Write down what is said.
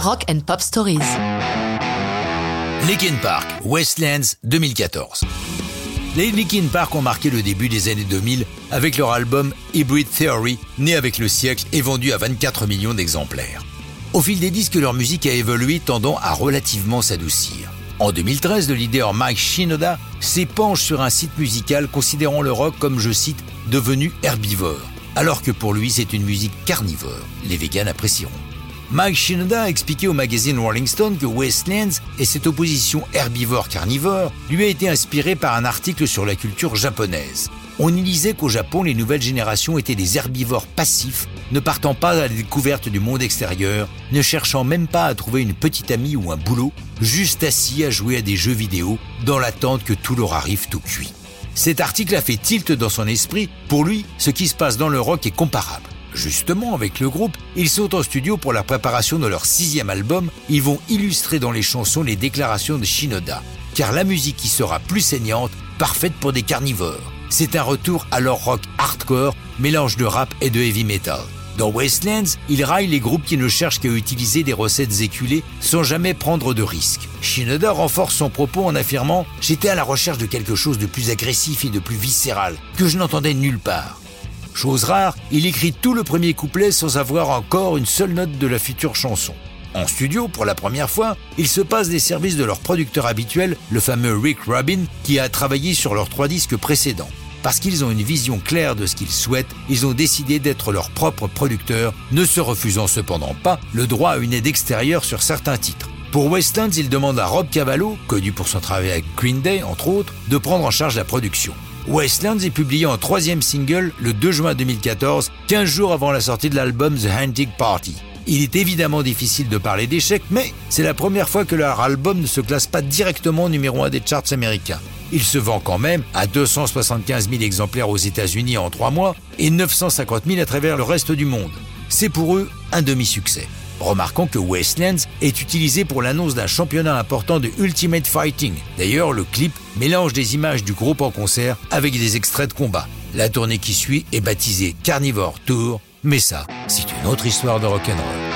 Rock and Pop Stories. Linkin Park, Westlands 2014. Les Linkin Park ont marqué le début des années 2000 avec leur album Hybrid Theory, né avec le siècle et vendu à 24 millions d'exemplaires. Au fil des disques, leur musique a évolué tendant à relativement s'adoucir. En 2013, le leader Mike Shinoda s'épanche sur un site musical considérant le rock comme, je cite, devenu herbivore, alors que pour lui c'est une musique carnivore. Les végans apprécieront. Mike Shinoda a expliqué au magazine Rolling Stone que Westlands et cette opposition herbivore-carnivore lui a été inspiré par un article sur la culture japonaise. On y lisait qu'au Japon, les nouvelles générations étaient des herbivores passifs, ne partant pas à la découverte du monde extérieur, ne cherchant même pas à trouver une petite amie ou un boulot, juste assis à jouer à des jeux vidéo dans l'attente que tout leur arrive tout cuit. Cet article a fait tilt dans son esprit. Pour lui, ce qui se passe dans le rock est comparable. Justement, avec le groupe, ils sont en studio pour la préparation de leur sixième album. Ils vont illustrer dans les chansons les déclarations de Shinoda. Car la musique qui sera plus saignante, parfaite pour des carnivores. C'est un retour à leur rock hardcore, mélange de rap et de heavy metal. Dans Wastelands, il raille les groupes qui ne cherchent qu'à utiliser des recettes éculées sans jamais prendre de risques. Shinoda renforce son propos en affirmant J'étais à la recherche de quelque chose de plus agressif et de plus viscéral, que je n'entendais nulle part. Chose rare, il écrit tout le premier couplet sans avoir encore une seule note de la future chanson. En studio, pour la première fois, ils se passent des services de leur producteur habituel, le fameux Rick Rubin, qui a travaillé sur leurs trois disques précédents. Parce qu'ils ont une vision claire de ce qu'ils souhaitent, ils ont décidé d'être leurs propres producteurs, ne se refusant cependant pas le droit à une aide extérieure sur certains titres. Pour Westlands, ils demandent à Rob Cavallo, connu pour son travail avec Green Day entre autres, de prendre en charge la production. Westlands est publié en troisième single le 2 juin 2014, 15 jours avant la sortie de l'album The Hunting Party. Il est évidemment difficile de parler d'échec, mais c'est la première fois que leur album ne se classe pas directement numéro 1 des charts américains. Il se vend quand même à 275 000 exemplaires aux États-Unis en trois mois et 950 000 à travers le reste du monde. C'est pour eux un demi-succès. Remarquons que Westlands est utilisé pour l'annonce d'un championnat important de Ultimate Fighting. D'ailleurs, le clip mélange des images du groupe en concert avec des extraits de combat. La tournée qui suit est baptisée Carnivore Tour, mais ça, c'est une autre histoire de rock'n'roll.